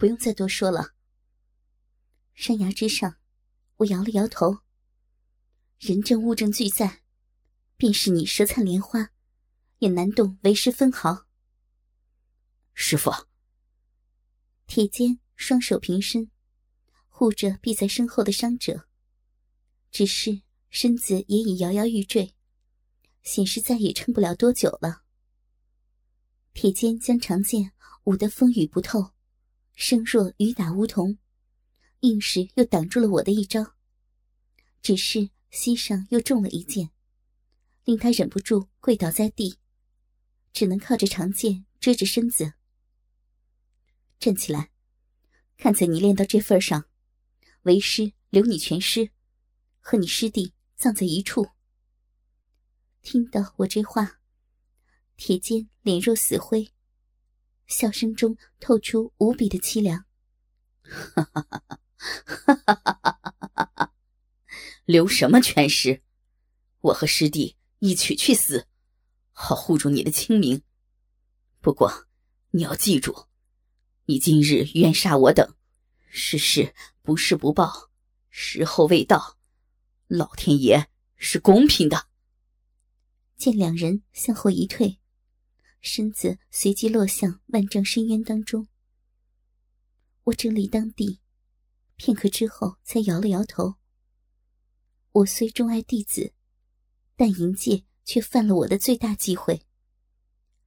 不用再多说了。山崖之上，我摇了摇头。人证物证俱在，便是你舌灿莲花，也难动为师分毫。师傅，铁坚双手平身，护着避在身后的伤者，只是身子也已摇摇欲坠，显示再也撑不了多久了。铁坚将长剑舞得风雨不透，声若雨打梧桐，硬是又挡住了我的一招。只是膝上又中了一剑，令他忍不住跪倒在地，只能靠着长剑遮着身子。站起来，看在你练到这份上，为师留你全尸，和你师弟葬在一处。听到我这话。铁剑脸若死灰，笑声中透出无比的凄凉。哈哈哈哈哈哈！留什么全尸？我和师弟一起去死，好护住你的清明。不过你要记住，你今日冤杀我等，是事不是不报，时候未到，老天爷是公平的。见两人向后一退。身子随即落向万丈深渊当中。我怔立当地，片刻之后才摇了摇头。我虽钟爱弟子，但银界却犯了我的最大忌讳。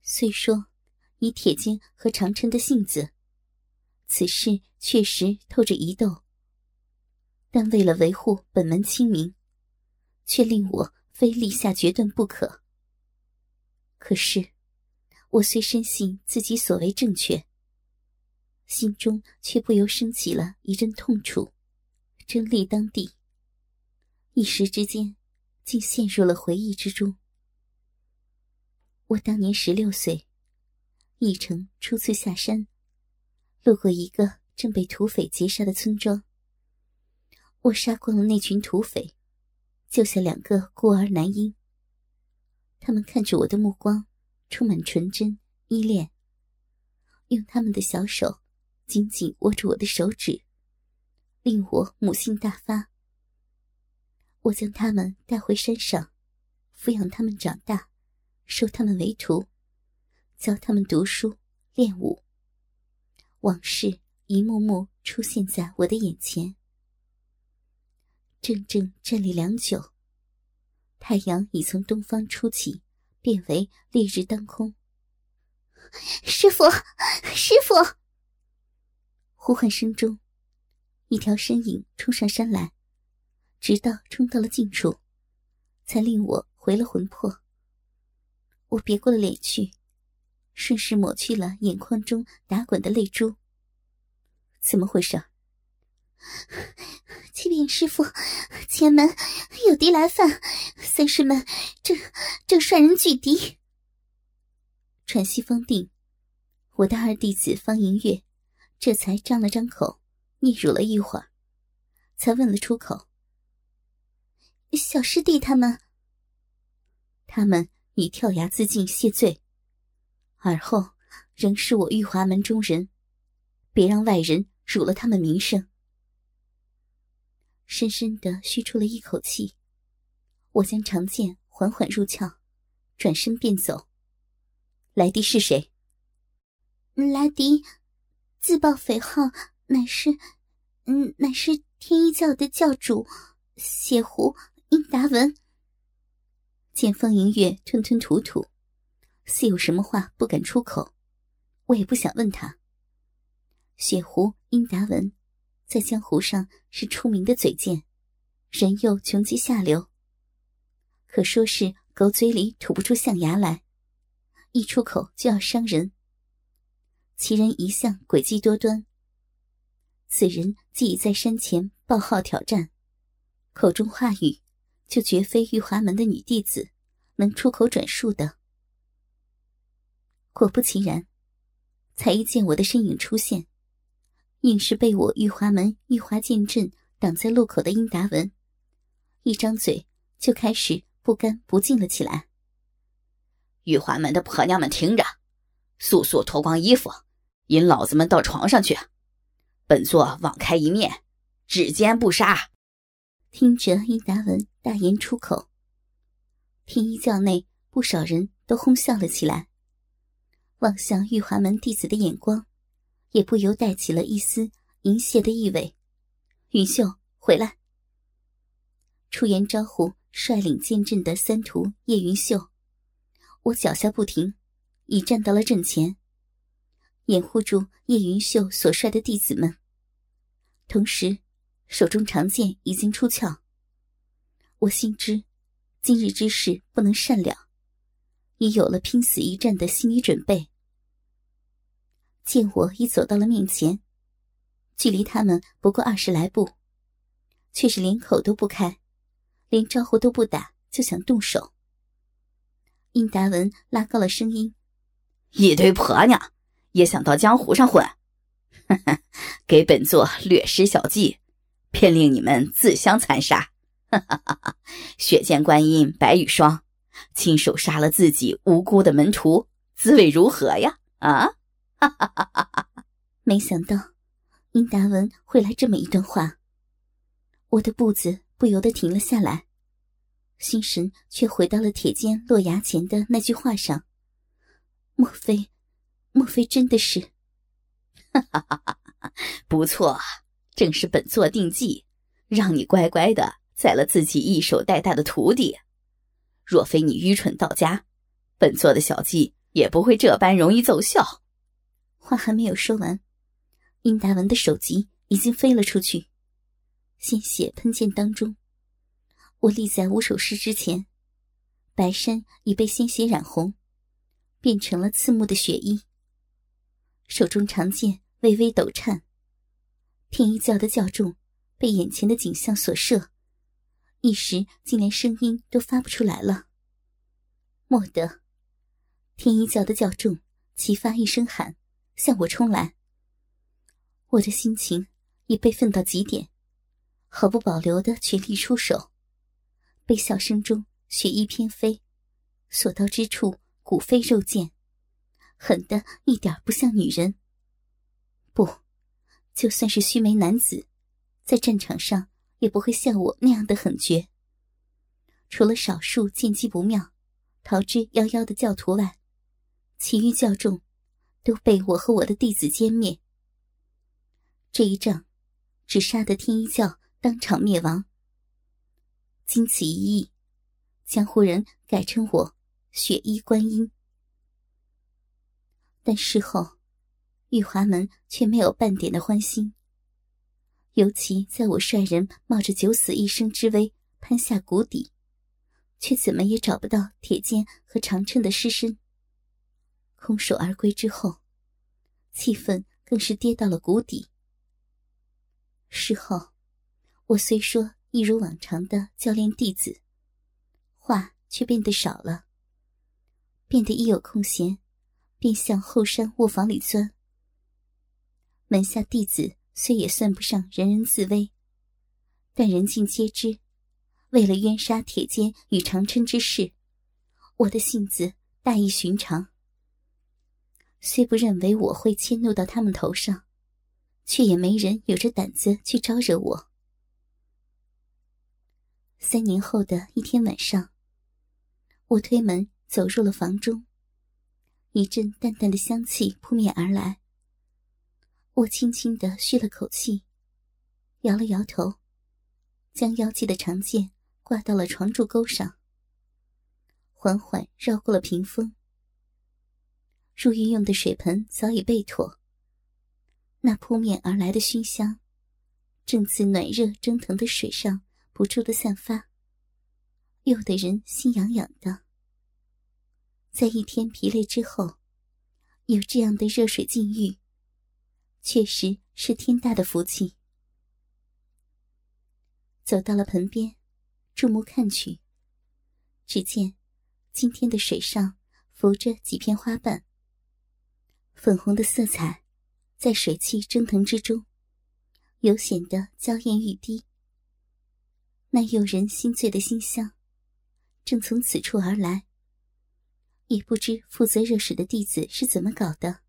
虽说以铁剑和长琛的性子，此事确实透着疑窦，但为了维护本门清明，却令我非立下决断不可。可是。我虽深信自己所为正确，心中却不由升起了一阵痛楚，真立当地。一时之间，竟陷入了回忆之中。我当年十六岁，一程初次下山，路过一个正被土匪劫杀的村庄。我杀光了那群土匪，救下两个孤儿男婴。他们看着我的目光。充满纯真依恋，用他们的小手紧紧握住我的手指，令我母性大发。我将他们带回山上，抚养他们长大，收他们为徒，教他们读书练武。往事一幕幕出现在我的眼前。怔怔站立良久，太阳已从东方初起。变为烈日当空。师傅，师傅！呼唤声中，一条身影冲上山来，直到冲到了近处，才令我回了魂魄。我别过了脸去，顺势抹去了眼眶中打滚的泪珠。怎么回事？启禀师傅，前门有敌来犯，三师们正正率人拒敌。喘息方定，我的二弟子方银月这才张了张口，嗫嚅了一会儿，才问了出口：“小师弟他们，他们已跳崖自尽谢罪，而后仍是我玉华门中人，别让外人辱了他们名声。”深深的吁出了一口气，我将长剑缓缓入鞘，转身便走。来敌是谁？来敌自报匪号，乃是，嗯，乃是天一教的教主血狐英达文。见风银月吞吞吐吐，似有什么话不敢出口，我也不想问他。血狐英达文。在江湖上是出名的嘴贱，人又穷极下流，可说是狗嘴里吐不出象牙来，一出口就要伤人。其人一向诡计多端，此人既已在山前报号挑战，口中话语就绝非玉华门的女弟子能出口转述的。果不其然，才一见我的身影出现。硬是被我玉华门玉华剑阵挡在路口的殷达文，一张嘴就开始不干不净了起来。玉华门的婆娘们听着，速速脱光衣服，引老子们到床上去！本座网开一面，只奸不杀。听着殷达文大言出口，天一教内不少人都哄笑了起来，望向玉华门弟子的眼光，也不由带起了一丝淫亵的意味。云秀，回来！出言招呼率领剑阵的三徒叶云秀，我脚下不停，已站到了阵前，掩护住叶云秀所率的弟子们，同时。手中长剑已经出鞘，我心知今日之事不能善了，已有了拼死一战的心理准备。见我已走到了面前，距离他们不过二十来步，却是连口都不开，连招呼都不打，就想动手。殷达文拉高了声音：“一堆婆娘也想到江湖上混，给本座略施小计。”便令你们自相残杀！哈哈哈哈血溅观音、白羽霜，亲手杀了自己无辜的门徒，滋味如何呀？啊！哈！没想到殷达文会来这么一段话，我的步子不由得停了下来，心神却回到了铁剑落崖前的那句话上。莫非，莫非真的是？哈哈哈！不错。正是本座定计，让你乖乖的宰了自己一手带大的徒弟。若非你愚蠢到家，本座的小计也不会这般容易奏效。话还没有说完，殷达文的首级已经飞了出去，鲜血喷溅当中，我立在五首师之前，白衫已被鲜血染红，变成了刺目的血衣。手中长剑微微抖颤。天一教的教众被眼前的景象所摄，一时竟连声音都发不出来了。蓦地，天一教的教众齐发一声喊，向我冲来。我的心情已悲愤到极点，毫不保留的全力出手。悲笑声中，血衣翩飞，所到之处骨飞肉溅，狠的一点不像女人。不。就算是须眉男子，在战场上也不会像我那样的狠绝。除了少数见机不妙、逃之夭夭的教徒外，其余教众都被我和我的弟子歼灭。这一仗，只杀得天一教当场灭亡。经此一役，江湖人改称我“雪衣观音”。但事后。玉华门却没有半点的欢心。尤其在我率人冒着九死一生之危攀下谷底，却怎么也找不到铁剑和长趁的尸身。空手而归之后，气氛更是跌到了谷底。事后，我虽说一如往常的教练弟子，话却变得少了，变得一有空闲，便向后山卧房里钻。门下弟子虽也算不上人人自危，但人尽皆知，为了冤杀铁坚与长春之事，我的性子大异寻常。虽不认为我会迁怒到他们头上，却也没人有着胆子去招惹我。三年后的一天晚上，我推门走入了房中，一阵淡淡的香气扑面而来。我轻轻的吁了口气，摇了摇头，将腰际的长剑挂到了床柱钩上，缓缓绕过了屏风。入浴用的水盆早已备妥，那扑面而来的熏香，正自暖热蒸腾的水上不住的散发，诱得人心痒痒的。在一天疲累之后，有这样的热水浸浴。确实是天大的福气。走到了盆边，注目看去，只见今天的水上浮着几片花瓣，粉红的色彩在水汽蒸腾之中，尤显得娇艳欲滴。那诱人心醉的馨香，正从此处而来。也不知负责热水的弟子是怎么搞的，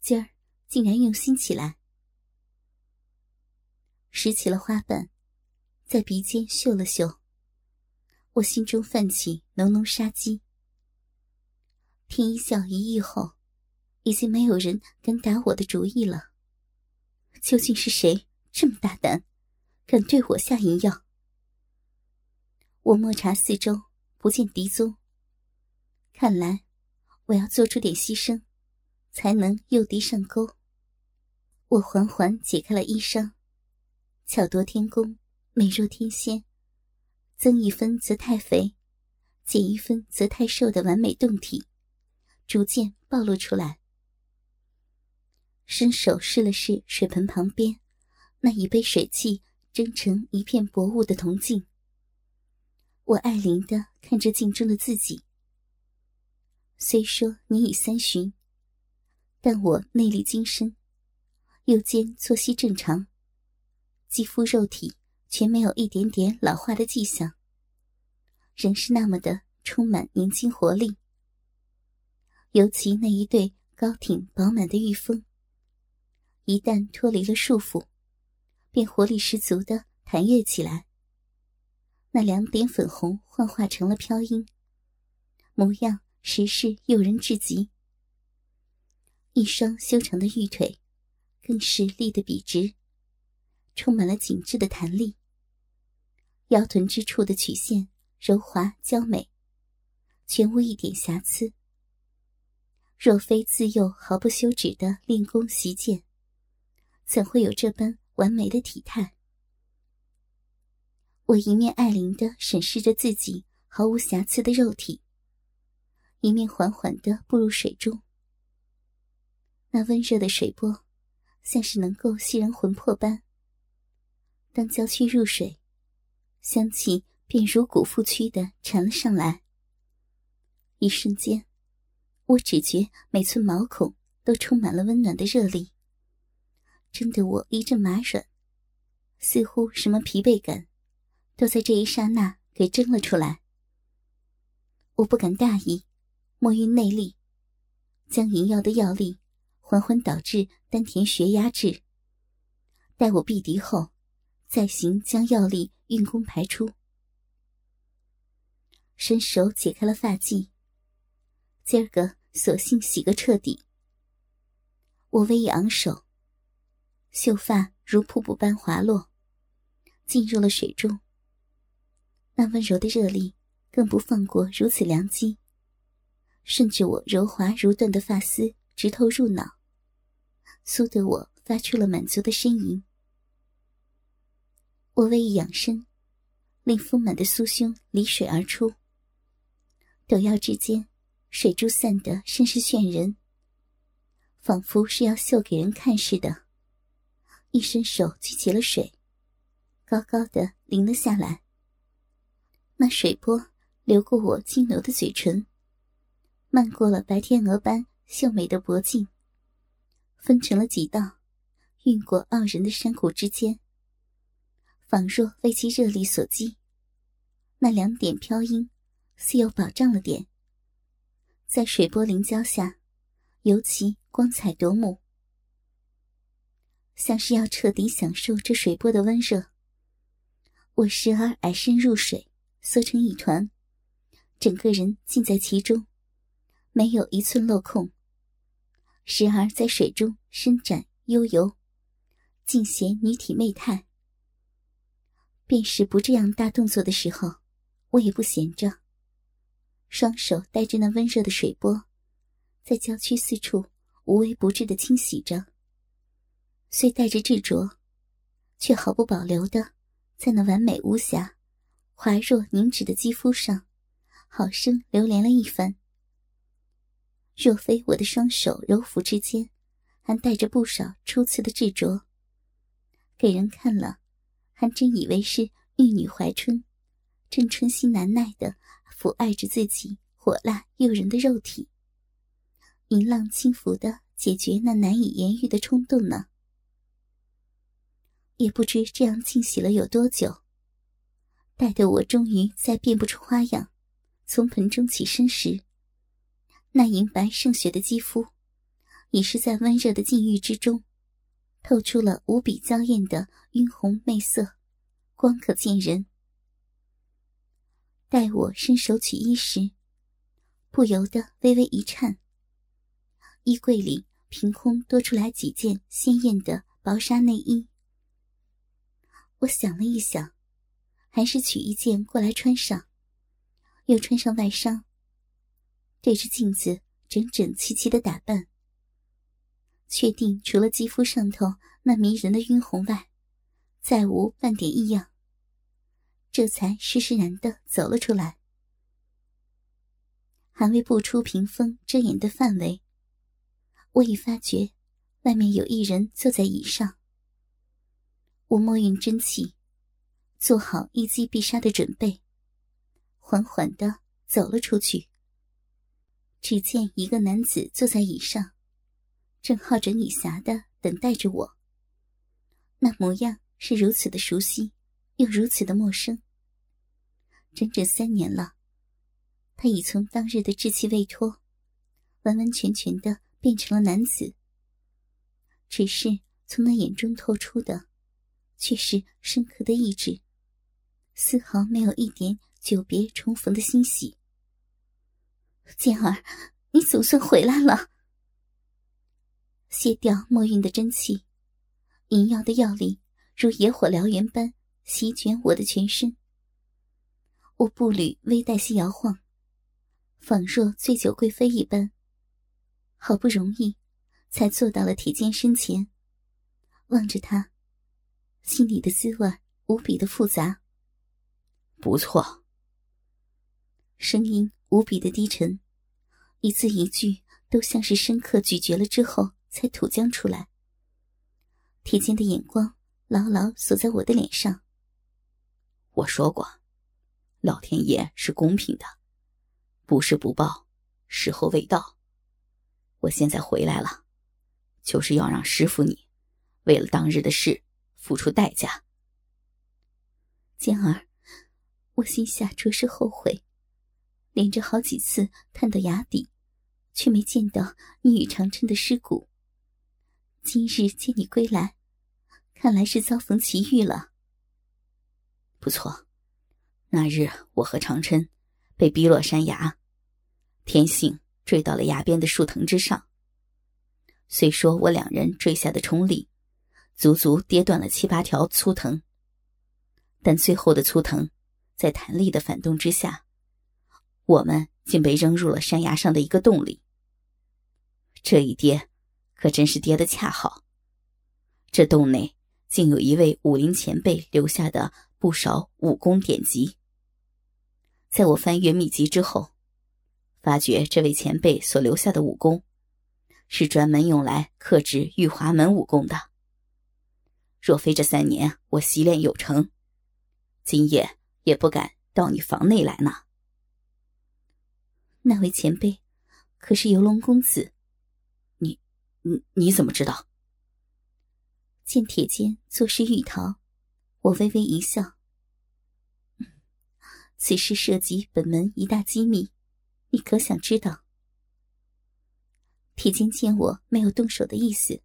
今儿。竟然用心起来。拾起了花瓣，在鼻尖嗅了嗅。我心中泛起浓浓杀机。天一笑一意后，已经没有人敢打我的主意了。究竟是谁这么大胆，敢对我下淫药？我摸查四周，不见敌踪。看来，我要做出点牺牲，才能诱敌上钩。我缓缓解开了衣裳，巧夺天工，美若天仙，增一分则太肥，减一分则太瘦的完美胴体，逐渐暴露出来。伸手试了试水盆旁边那已被水汽蒸成一片薄雾的铜镜，我爱怜的看着镜中的自己。虽说年已三旬，但我内力精深，又兼作息正常，肌肤肉体全没有一点点老化的迹象，仍是那么的充满年轻活力。尤其那一对高挺饱满的玉峰，一旦脱离了束缚，便活力十足的弹跃起来。那两点粉红幻化成了飘音，模样。实是诱人至极，一双修长的玉腿，更是立得笔直，充满了紧致的弹力。腰臀之处的曲线柔滑娇美，全无一点瑕疵。若非自幼毫不休止的练功习剑，怎会有这般完美的体态？我一面爱怜的审视着自己毫无瑕疵的肉体。一面缓缓的步入水中，那温热的水波，像是能够吸人魂魄般。当娇躯入水，香气便如鼓腹躯的缠了上来。一瞬间，我只觉每寸毛孔都充满了温暖的热力，真得我一阵麻软，似乎什么疲惫感，都在这一刹那给蒸了出来。我不敢大意。摸运内力，将银药的药力缓缓导至丹田穴压制。待我避敌后，再行将药力运功排出。伸手解开了发髻，今儿个索性洗个彻底。我微一昂首，秀发如瀑布般滑落，进入了水中。那温柔的热力，更不放过如此良机。顺着我柔滑如缎的发丝直透入脑，酥得我发出了满足的呻吟。我微一仰身，令丰满的酥胸离水而出。抖腰之间，水珠散得甚是炫人，仿佛是要秀给人看似的。一伸手举起了水，高高的淋了下来。那水波流过我轻柔的嘴唇。漫过了白天鹅般秀美的脖颈，分成了几道，运过傲人的山谷之间。仿若为其热力所击，那两点飘音似又饱胀了点，在水波凝胶下，尤其光彩夺目，像是要彻底享受这水波的温热。我时而矮身入水，缩成一团，整个人浸在其中。没有一寸漏空。时而在水中伸展悠游，尽显女体媚态。便是不这样大动作的时候，我也不闲着。双手带着那温热的水波，在娇躯四处无微不至的清洗着。虽带着执着，却毫不保留的在那完美无瑕、滑若凝脂的肌肤上，好生流连了一番。若非我的双手柔服之间，还带着不少初次的执着，给人看了，还真以为是玉女怀春，正春心难耐的抚爱着自己火辣诱人的肉体，淫浪轻浮的解决那难以言喻的冲动呢。也不知这样清洗了有多久，待得我终于再变不出花样，从盆中起身时。那银白胜雪的肌肤，已是在温热的禁欲之中，透出了无比娇艳的晕红媚色，光可见人。待我伸手取衣时，不由得微微一颤。衣柜里凭空多出来几件鲜艳的薄纱内衣。我想了一想，还是取一件过来穿上，又穿上外裳。对着镜子整整齐齐的打扮，确定除了肌肤上头那迷人的晕红外，再无半点异样，这才施施然的走了出来。还未步出屏风遮掩的范围，我已发觉外面有一人坐在椅上。我默运真气，做好一击必杀的准备，缓缓的走了出去。只见一个男子坐在椅上，正好整以暇的等待着我。那模样是如此的熟悉，又如此的陌生。整整三年了，他已从当日的稚气未脱，完完全全的变成了男子。只是从那眼中透出的。却是深刻的意志，丝毫没有一点久别重逢的欣喜。健儿，你总算回来了。卸掉墨韵的真气，银药的药力如野火燎原般席卷我的全身。我步履微带些摇晃，仿若醉酒贵妃一般。好不容易，才坐到了铁剑身前，望着他。心里的滋味无比的复杂。不错，声音无比的低沉，一字一句都像是深刻咀嚼了之后才吐将出来。铁剑的眼光牢牢锁在我的脸上。我说过，老天爷是公平的，不是不报，时候未到。我现在回来了，就是要让师傅你，为了当日的事。付出代价，简儿，我心下着实后悔，连着好几次探到崖底，却没见到你与长琛的尸骨。今日见你归来，看来是遭逢奇遇了。不错，那日我和长琛被逼落山崖，天幸坠到了崖边的树藤之上。虽说我两人坠下的冲力。足足跌断了七八条粗藤，但最后的粗藤，在弹力的反动之下，我们竟被扔入了山崖上的一个洞里。这一跌，可真是跌得恰好。这洞内竟有一位武林前辈留下的不少武功典籍。在我翻阅秘籍之后，发觉这位前辈所留下的武功，是专门用来克制玉华门武功的。若非这三年我习练有成，今夜也不敢到你房内来呢。那位前辈可是游龙公子？你，你你怎么知道？见铁剑作势欲逃，我微微一笑。此事涉及本门一大机密，你可想知道？铁剑见我没有动手的意思，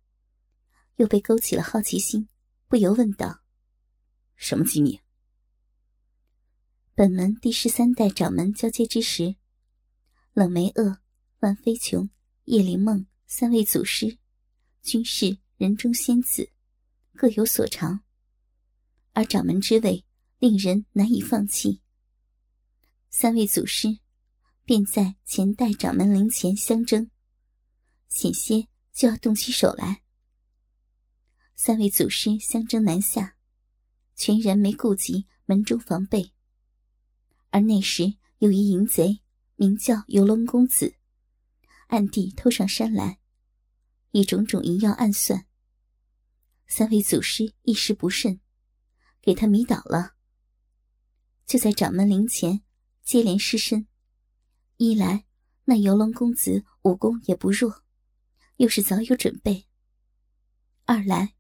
又被勾起了好奇心。不由问道：“什么机密？”本门第十三代掌门交接之时，冷梅萼、万飞琼、叶灵梦三位祖师，均是人中仙子，各有所长。而掌门之位令人难以放弃。三位祖师便在前代掌门灵前相争，险些就要动起手来。三位祖师相争南下，全然没顾及门中防备。而那时有一淫贼，名叫游龙公子，暗地偷上山来，以种种淫药暗算。三位祖师一时不慎，给他迷倒了。就在掌门灵前接连失身。一来那游龙公子武功也不弱，又是早有准备；二来。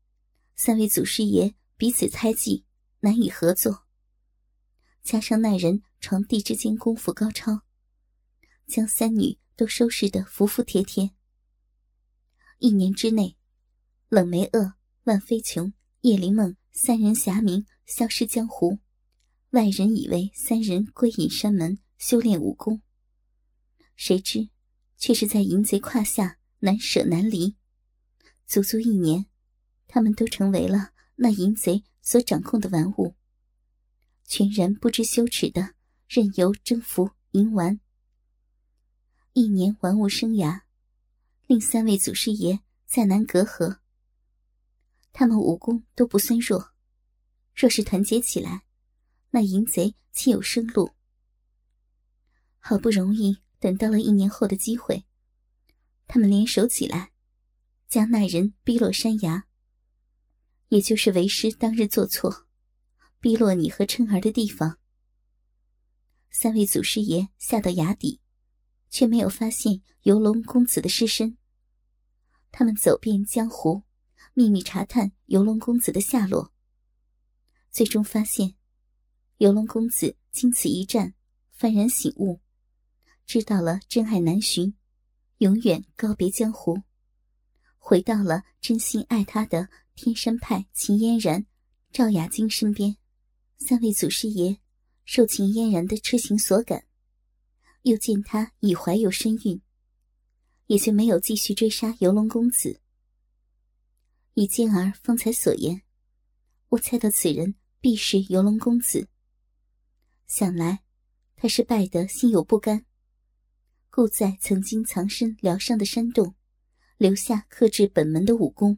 三位祖师爷彼此猜忌，难以合作。加上那人床地之间功夫高超，将三女都收拾得服服帖帖。一年之内，冷梅萼、万飞琼、叶灵梦三人侠名消失江湖，外人以为三人归隐山门修炼武功，谁知却是在淫贼胯下难舍难离。足足一年，他们都成为了那淫贼所掌控的玩物，全然不知羞耻的任由征服淫玩。一年玩物生涯，令三位祖师爷再难隔阂。他们武功都不算弱，若是团结起来，那淫贼岂有生路？好不容易等到了一年后的机会，他们联手起来，将那人逼落山崖。也就是为师当日做错，逼落你和琛儿的地方。三位祖师爷下到崖底，却没有发现游龙公子的尸身。他们走遍江湖。秘密查探游龙公子的下落，最终发现，游龙公子经此一战，幡然醒悟，知道了真爱难寻，永远告别江湖，回到了真心爱他的天山派秦嫣然、赵雅晶身边。三位祖师爷受秦嫣然的痴情所感，又见她已怀有身孕，也就没有继续追杀游龙公子。以静儿方才所言，我猜到此人必是游龙公子。想来他是败得心有不甘，故在曾经藏身疗伤的山洞，留下克制本门的武功。